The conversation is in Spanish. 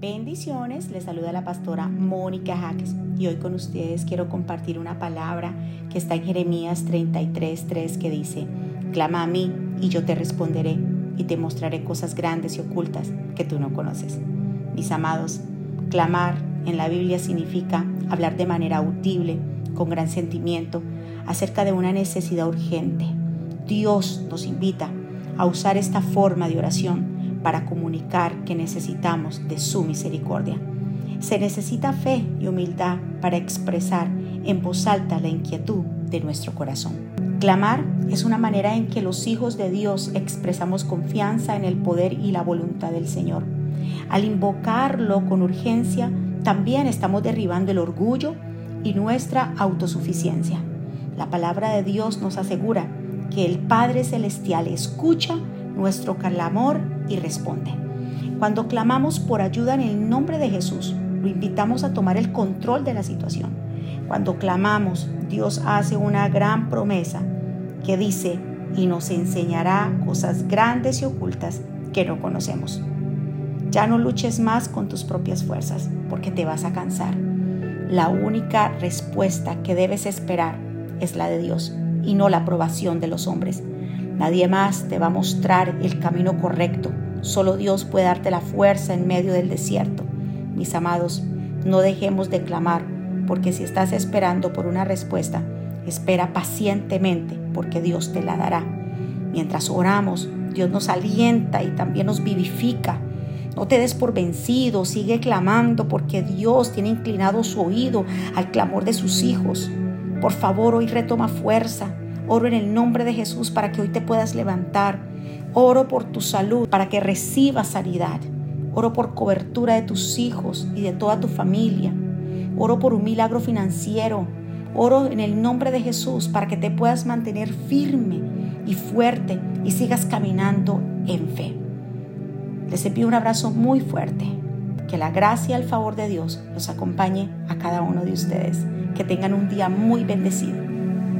Bendiciones, les saluda la pastora Mónica Jaques y hoy con ustedes quiero compartir una palabra que está en Jeremías 33:3 que dice, Clama a mí y yo te responderé y te mostraré cosas grandes y ocultas que tú no conoces. Mis amados, clamar en la Biblia significa hablar de manera audible, con gran sentimiento, acerca de una necesidad urgente. Dios nos invita a usar esta forma de oración para comunicar que necesitamos de su misericordia. Se necesita fe y humildad para expresar en voz alta la inquietud de nuestro corazón. Clamar es una manera en que los hijos de Dios expresamos confianza en el poder y la voluntad del Señor. Al invocarlo con urgencia, también estamos derribando el orgullo y nuestra autosuficiencia. La palabra de Dios nos asegura que el Padre Celestial escucha nuestro clamor y responde. Cuando clamamos por ayuda en el nombre de Jesús, lo invitamos a tomar el control de la situación. Cuando clamamos, Dios hace una gran promesa que dice, y nos enseñará cosas grandes y ocultas que no conocemos. Ya no luches más con tus propias fuerzas, porque te vas a cansar. La única respuesta que debes esperar es la de Dios y no la aprobación de los hombres. Nadie más te va a mostrar el camino correcto. Solo Dios puede darte la fuerza en medio del desierto. Mis amados, no dejemos de clamar, porque si estás esperando por una respuesta, espera pacientemente, porque Dios te la dará. Mientras oramos, Dios nos alienta y también nos vivifica. No te des por vencido, sigue clamando porque Dios tiene inclinado su oído al clamor de sus hijos. Por favor, hoy retoma fuerza. Oro en el nombre de Jesús para que hoy te puedas levantar. Oro por tu salud, para que recibas sanidad. Oro por cobertura de tus hijos y de toda tu familia. Oro por un milagro financiero. Oro en el nombre de Jesús para que te puedas mantener firme y fuerte y sigas caminando en fe. Les envío un abrazo muy fuerte. Que la gracia y el favor de Dios los acompañe a cada uno de ustedes. Que tengan un día muy bendecido.